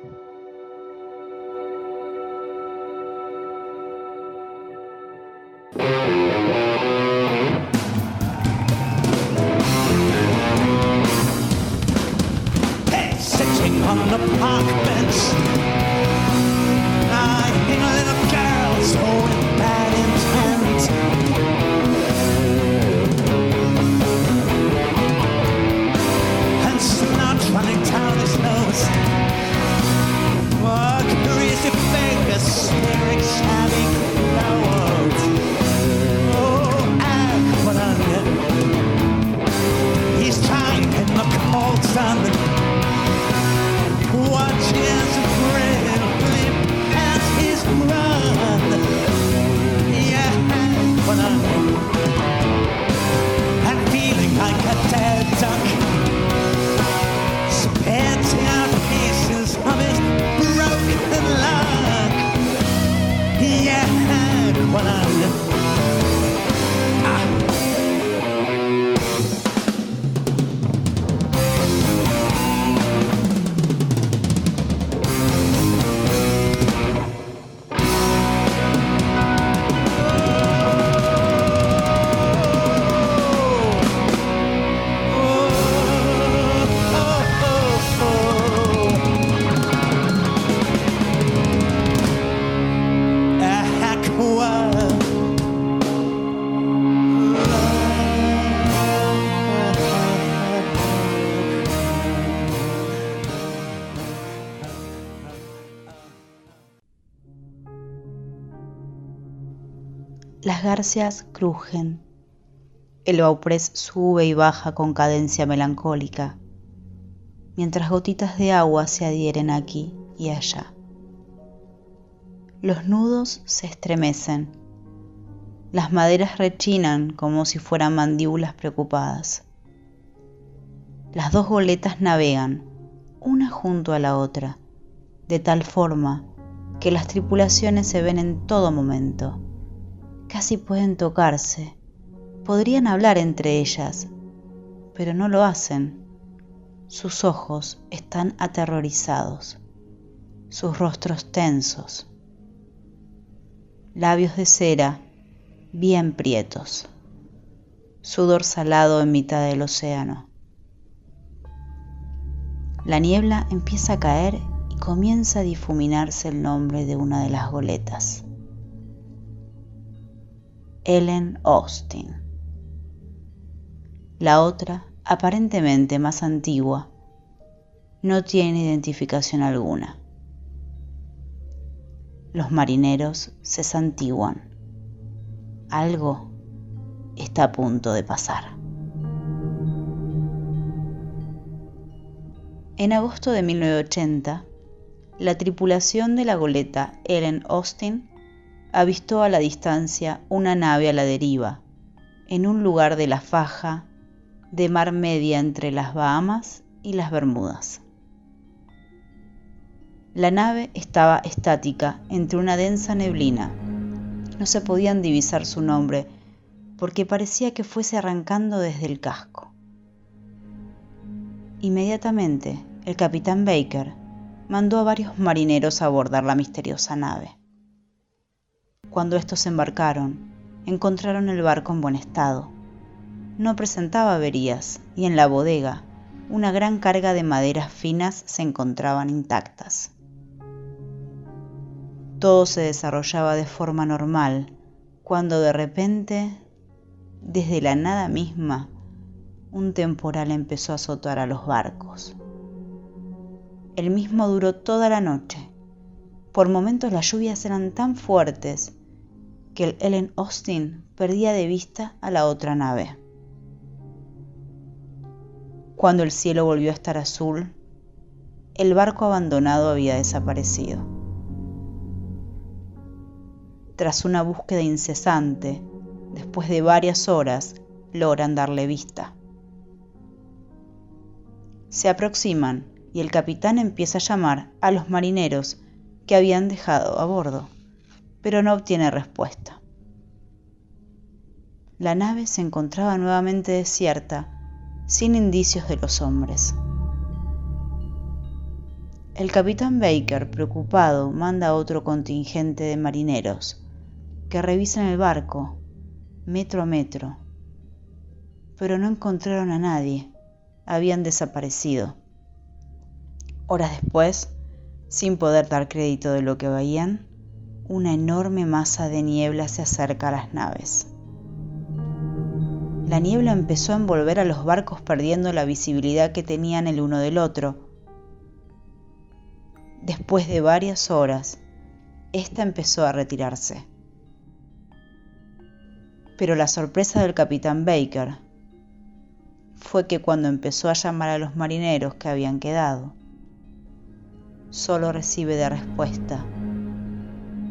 S6: Crujen. El bauprés sube y baja con cadencia melancólica, mientras gotitas de agua se adhieren aquí y allá. Los nudos se estremecen. Las maderas rechinan como si fueran mandíbulas preocupadas. Las dos goletas navegan, una junto a la otra, de tal forma que las tripulaciones se ven en todo momento. Casi pueden tocarse, podrían hablar entre ellas, pero no lo hacen. Sus ojos están aterrorizados, sus rostros tensos, labios de cera bien prietos, sudor salado en mitad del océano. La niebla empieza a caer y comienza a difuminarse el nombre de una de las goletas. Ellen Austin. La otra, aparentemente más antigua, no tiene identificación alguna. Los marineros se santiguan. Algo está a punto de pasar. En agosto de 1980, la tripulación de la goleta Ellen Austin avistó a la distancia una nave a la deriva, en un lugar de la faja de mar media entre las Bahamas y las Bermudas. La nave estaba estática entre una densa neblina. No se podían divisar su nombre porque parecía que fuese arrancando desde el casco. Inmediatamente, el capitán Baker mandó a varios marineros a abordar la misteriosa nave. Cuando estos embarcaron, encontraron el barco en buen estado. No presentaba averías y en la bodega una gran carga de maderas finas se encontraban intactas. Todo se desarrollaba de forma normal cuando de repente, desde la nada misma, un temporal empezó a azotar a los barcos. El mismo duró toda la noche. Por momentos las lluvias eran tan fuertes que el Ellen Austin perdía de vista a la otra nave. Cuando el cielo volvió a estar azul, el barco abandonado había desaparecido. Tras una búsqueda incesante, después de varias horas, logran darle vista. Se aproximan y el capitán empieza a llamar a los marineros que habían dejado a bordo, pero no obtiene respuesta. La nave se encontraba nuevamente desierta, sin indicios de los hombres. El capitán Baker, preocupado, manda a otro contingente de marineros que revisen el barco metro a metro, pero no encontraron a nadie, habían desaparecido. Horas después, sin poder dar crédito de lo que veían, una enorme masa de niebla se acerca a las naves. La niebla empezó a envolver a los barcos perdiendo la visibilidad que tenían el uno del otro, Después de varias horas, ésta empezó a retirarse. Pero la sorpresa del capitán Baker fue que cuando empezó a llamar a los marineros que habían quedado, solo recibe de respuesta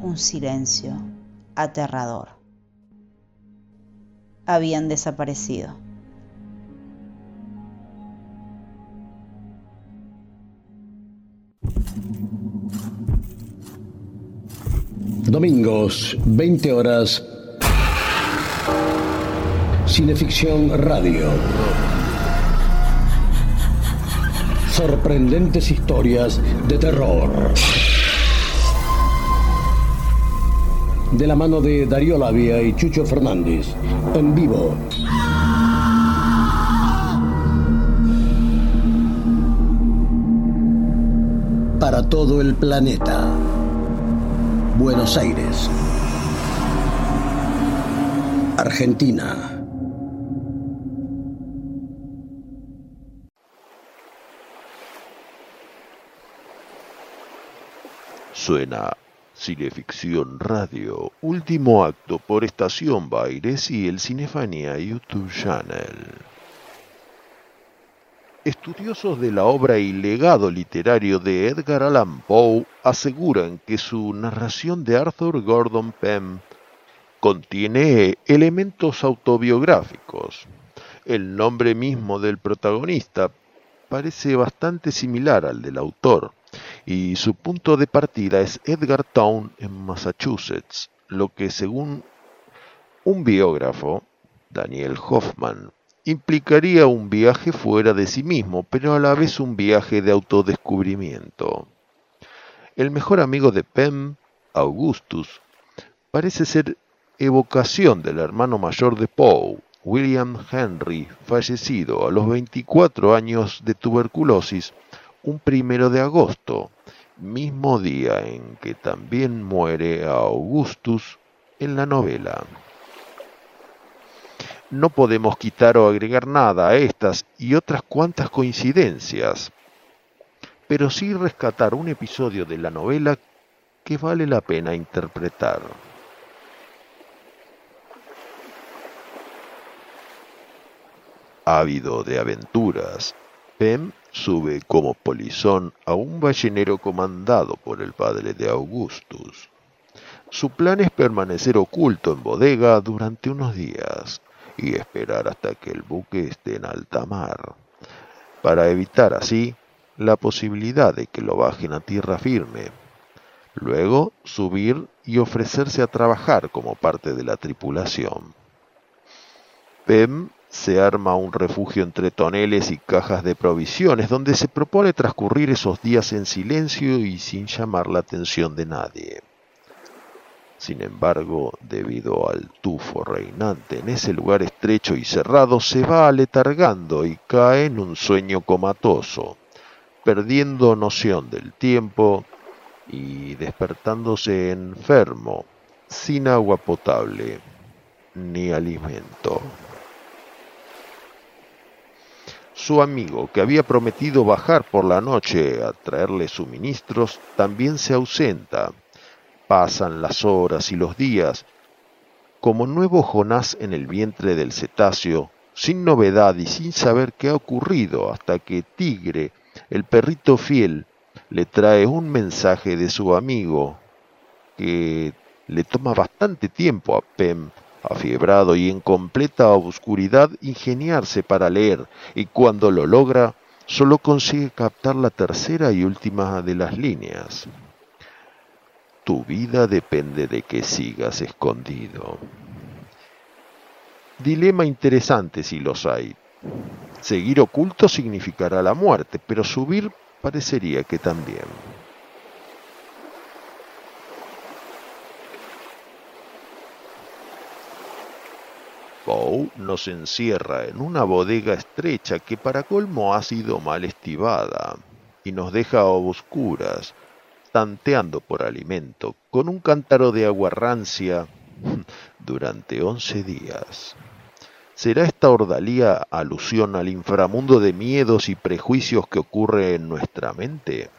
S6: un silencio aterrador. Habían desaparecido.
S2: Domingos, 20 horas. Cineficción Radio. Sorprendentes historias de terror. De la mano de Darío Labia y Chucho Fernández. En vivo. Para todo el planeta. Buenos Aires. Argentina.
S1: Suena Cineficción Radio, último acto por Estación Baires y el Cinefania YouTube Channel. Estudiosos de la obra y legado literario de Edgar Allan Poe aseguran que su narración de Arthur Gordon Pym contiene elementos autobiográficos. El nombre mismo del protagonista parece bastante similar al del autor y su punto de partida es Edgartown en Massachusetts, lo que según un biógrafo, Daniel Hoffman, implicaría un viaje fuera de sí mismo, pero a la vez un viaje de autodescubrimiento. El mejor amigo de Pem, Augustus, parece ser evocación del hermano mayor de Poe, William Henry, fallecido a los 24 años de tuberculosis un primero de agosto, mismo día en que también muere Augustus en la novela. No podemos quitar o agregar nada a estas y otras cuantas coincidencias, pero sí rescatar un episodio de la novela que vale la pena interpretar. Ávido de aventuras, Pem sube como polizón a un ballenero comandado por el padre de Augustus. Su plan es permanecer oculto en bodega durante unos días y esperar hasta que el buque esté en alta mar, para evitar así la posibilidad de que lo bajen a tierra firme. Luego subir y ofrecerse a trabajar como parte de la tripulación. Pem se arma un refugio entre toneles y cajas de provisiones donde se propone transcurrir esos días en silencio y sin llamar la atención de nadie. Sin embargo, debido al tufo reinante en ese lugar estrecho y cerrado, se va aletargando y cae en un sueño comatoso, perdiendo noción del tiempo y despertándose enfermo, sin agua potable ni alimento. Su amigo, que había prometido bajar por la noche a traerle suministros, también se ausenta. Pasan las horas y los días, como nuevo Jonás en el vientre del cetáceo, sin novedad y sin saber qué ha ocurrido hasta que Tigre, el perrito fiel, le trae un mensaje de su amigo que Le toma bastante tiempo a Pem, afiebrado y en completa oscuridad, ingeniarse para leer, y cuando lo logra, solo consigue captar la tercera y última de las líneas. Tu vida depende de que sigas escondido. Dilema interesante si los hay. Seguir oculto significará la muerte, pero subir parecería que también. Poe nos encierra en una bodega estrecha que para colmo ha sido mal estivada y nos deja a oscuras, tanteando por alimento, con un cántaro de agua rancia durante once días. ¿Será esta ordalía alusión al inframundo de miedos y prejuicios que ocurre en nuestra mente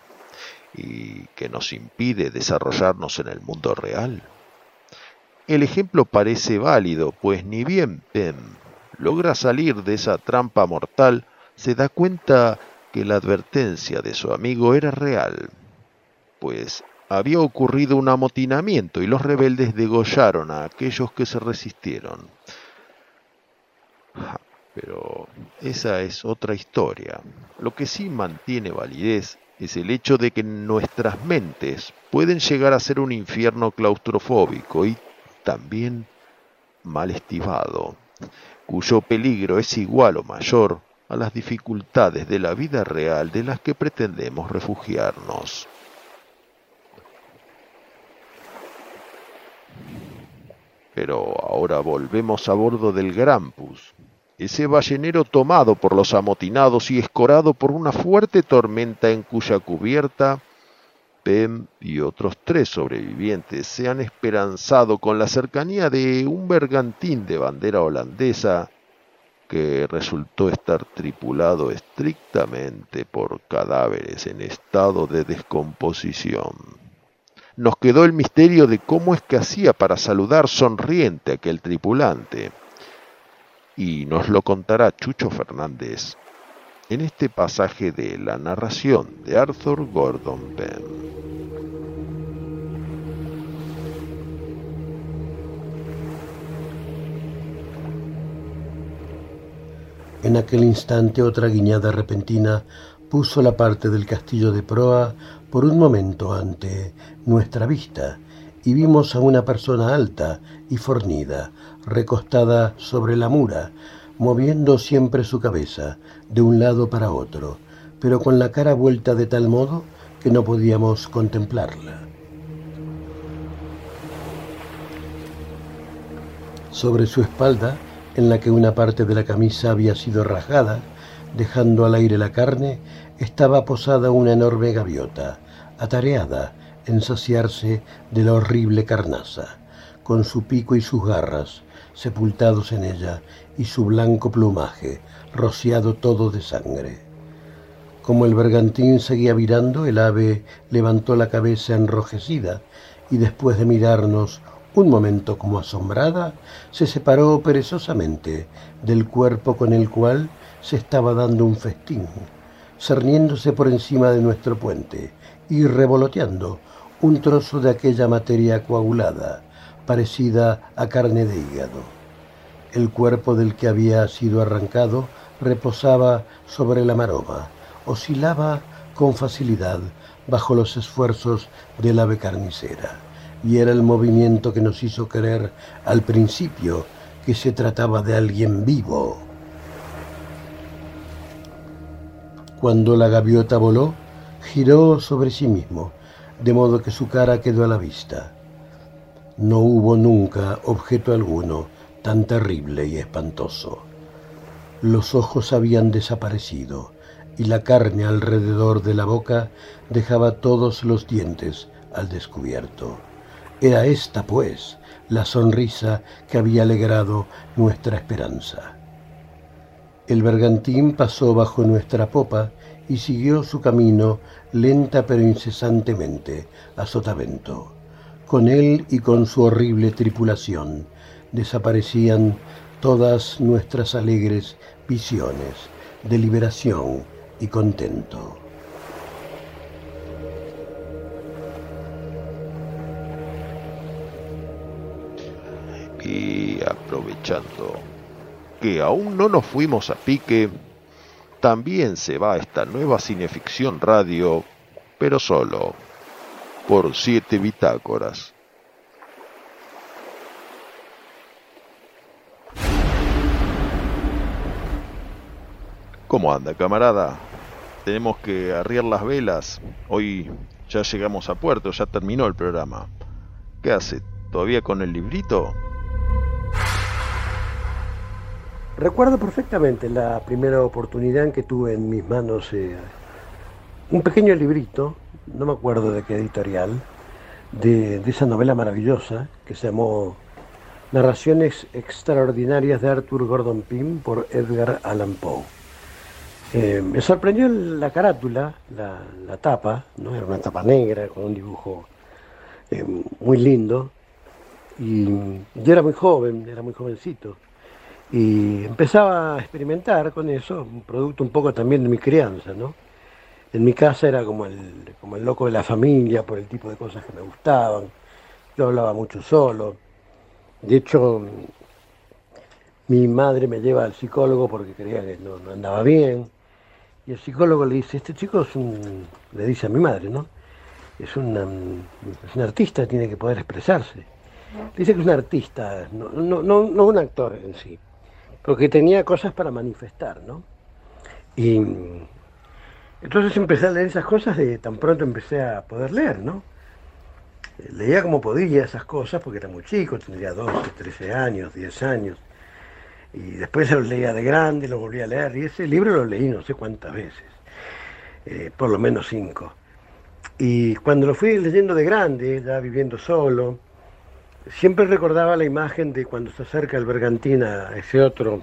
S1: y que nos impide desarrollarnos en el mundo real? El ejemplo parece válido, pues ni bien Pem logra salir de esa trampa mortal, se da cuenta que la advertencia de su amigo era real, pues había ocurrido un amotinamiento y los rebeldes degollaron a aquellos que se resistieron. Pero esa es otra historia. Lo que sí mantiene validez es el hecho de que nuestras mentes pueden llegar a ser un infierno claustrofóbico y también mal estivado, cuyo peligro es igual o mayor a las dificultades de la vida real de las que pretendemos refugiarnos. Pero ahora volvemos a bordo del Grampus, ese ballenero tomado por los amotinados y escorado por una fuerte tormenta en cuya cubierta Y otros tres sobrevivientes se han esperanzado con la cercanía de un bergantín de bandera holandesa que resultó estar tripulado estrictamente por cadáveres en estado de descomposición. Nos quedó el misterio de cómo es que hacía para saludar sonriente a aquel tripulante. Y nos lo contará Chucho Fernández en este pasaje de la narración de Arthur Gordon Pym.
S2: En aquel instante otra guiñada repentina puso la parte del castillo de proa por un momento ante nuestra vista y vimos a una persona alta y fornida, recostada sobre la mura, moviendo siempre su cabeza de un lado para otro, pero con la cara vuelta de tal modo que no podíamos contemplarla. Sobre su espalda en la que una parte de la camisa había sido rajada, dejando al aire la carne, estaba posada una enorme gaviota, atareada en saciarse de la horrible carnaza, con su pico y sus garras sepultados en ella y su blanco plumaje rociado todo de sangre. Como el bergantín seguía virando, el ave levantó la cabeza enrojecida y después de mirarnos un momento como asombrada, se separó perezosamente del cuerpo con el cual se estaba dando un festín, cerniéndose por encima de nuestro puente y revoloteando un trozo de aquella materia coagulada, parecida a carne de hígado. El cuerpo del que había sido arrancado reposaba sobre la maroma, oscilaba con facilidad bajo los esfuerzos del ave carnicera y era el movimiento que nos hizo creer al principio que se trataba de alguien vivo. Cuando la gaviota voló, giró sobre sí mismo, de modo que su cara quedó a la vista. No hubo nunca objeto alguno tan terrible y espantoso. Los ojos habían desaparecido y la carne alrededor de la boca dejaba todos los dientes al descubierto. Era esta, pues, la sonrisa que había alegrado nuestra esperanza. El bergantín pasó bajo nuestra popa y siguió su camino lenta pero incesantemente a sotavento. Con él y con su horrible tripulación desaparecían todas nuestras alegres visiones de liberación y contento.
S1: Y aprovechando que aún no nos fuimos a pique, también se va esta nueva cineficción radio, pero solo por siete bitácoras. ¿Cómo anda, camarada? Tenemos que arriar las velas. Hoy ya llegamos a puerto, ya terminó el programa. ¿Qué hace? ¿Todavía con el librito?
S2: Recuerdo perfectamente la primera oportunidad en que tuve en mis manos eh, un pequeño librito, no me acuerdo de qué editorial, de, de esa novela maravillosa que se llamó Narraciones Extraordinarias de Arthur Gordon Pym por Edgar Allan Poe. Eh, me sorprendió la carátula, la, tapa, ¿no? era una tapa negra con un dibujo eh, muy lindo. Y yo era muy joven, era muy jovencito. Y empezaba a experimentar con eso, un producto un poco también de mi crianza, ¿no? En mi casa era como el, como el loco de la familia por el tipo de cosas que me gustaban. Yo hablaba mucho solo. De hecho, mi madre me lleva al psicólogo porque creía que no andaba bien. Y el psicólogo le dice, este chico es un, le dice a mi madre, ¿no? Es, un artista, tiene que poder expresarse. Dice que es un artista, no, no, no, un actor en sí, porque tenía cosas para manifestar, ¿no? Y entonces empecé a leer esas cosas de tan pronto empecé a poder leer, ¿no? Leía como podía esas cosas porque era muy chico, tendría 12, 13 años, 10 años. Y después se lo leía de grande, lo volví a leer. Y ese libro lo leí no sé cuántas veces, eh, por lo menos cinco. Y cuando lo fui leyendo de grande, ya viviendo solo, siempre recordaba la imagen de cuando se acerca el bergantín a ese otro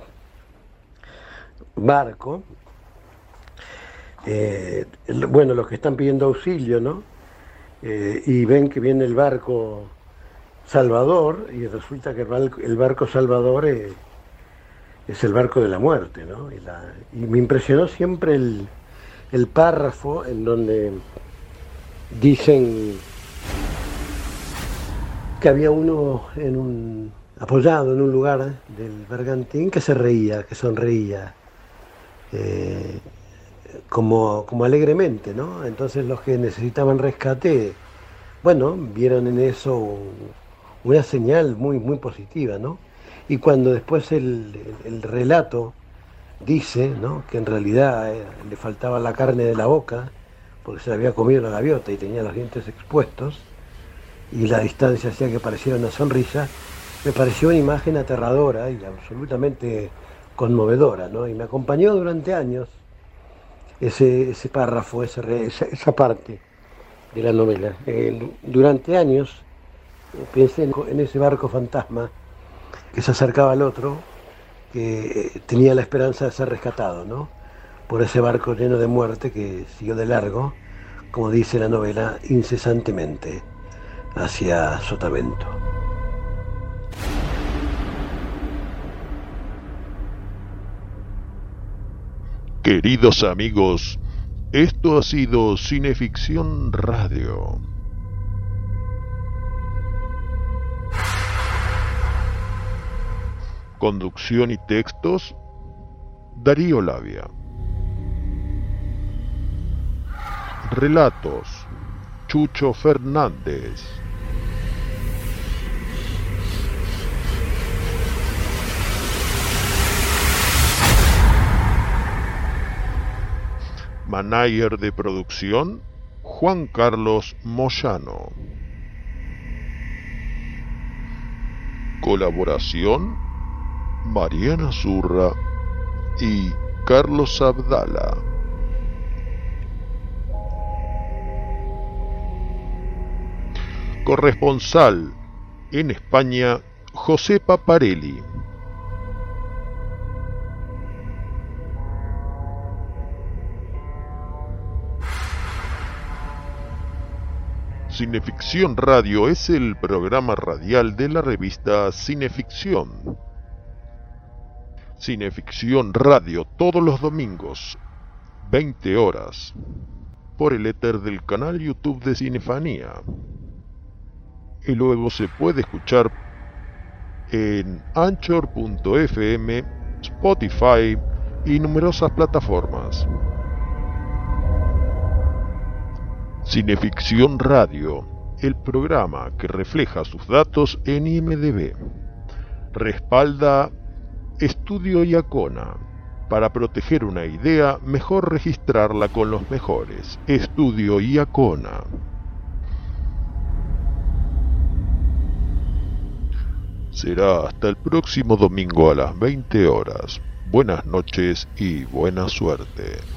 S2: barco. Eh, bueno, los que están pidiendo auxilio, ¿no? Eh, y ven que viene el barco Salvador y resulta que el barco Salvador es el barco de la muerte, ¿no? Y, me impresionó siempre el, párrafo en donde dicen que había uno apoyado en un lugar del bergantín que se reía, que sonreía, eh, como, como alegremente, ¿no? Entonces los que necesitaban rescate, bueno, vieron en eso una señal muy, muy positiva, ¿no? Y cuando después el, relato dice que en realidad eh, le faltaba la carne de la boca, porque se había comido la gaviota y tenía los dientes expuestos, y la distancia hacía que pareciera una sonrisa, me pareció una imagen aterradora y absolutamente conmovedora, ¿no? Y me acompañó durante años ese, ese párrafo, esa, esa, parte de la novela. Eh, durante años pensé en ese barco fantasma que se acercaba al otro, que tenía la esperanza de ser rescatado, ¿no? Por ese barco lleno de muerte que siguió de largo, como dice la novela, incesantemente hacia Sotavento.
S1: Queridos amigos, esto ha sido Cineficción Radio. Conducción y textos, Darío Labia. Relatos, Chucho Fernández. Manager de producción, Juan Carlos Moyano. Colaboración, Mariana Zurra y Carlos Abdala. Corresponsal en España, José Paparelli. Cineficción Radio es el programa radial de la revista Cineficción Cineficción Radio todos los domingos, 20 horas, por el éter del canal YouTube de Cinefanía. Y luego se puede escuchar en anchor.fm, Spotify y numerosas plataformas. Cineficción Radio, el programa que refleja sus datos en IMDB. Respalda Estudio Iacona. Para proteger una idea, mejor registrarla con los mejores. Estudio Iacona. Será hasta el próximo domingo a las 20 horas. Buenas noches y buena suerte.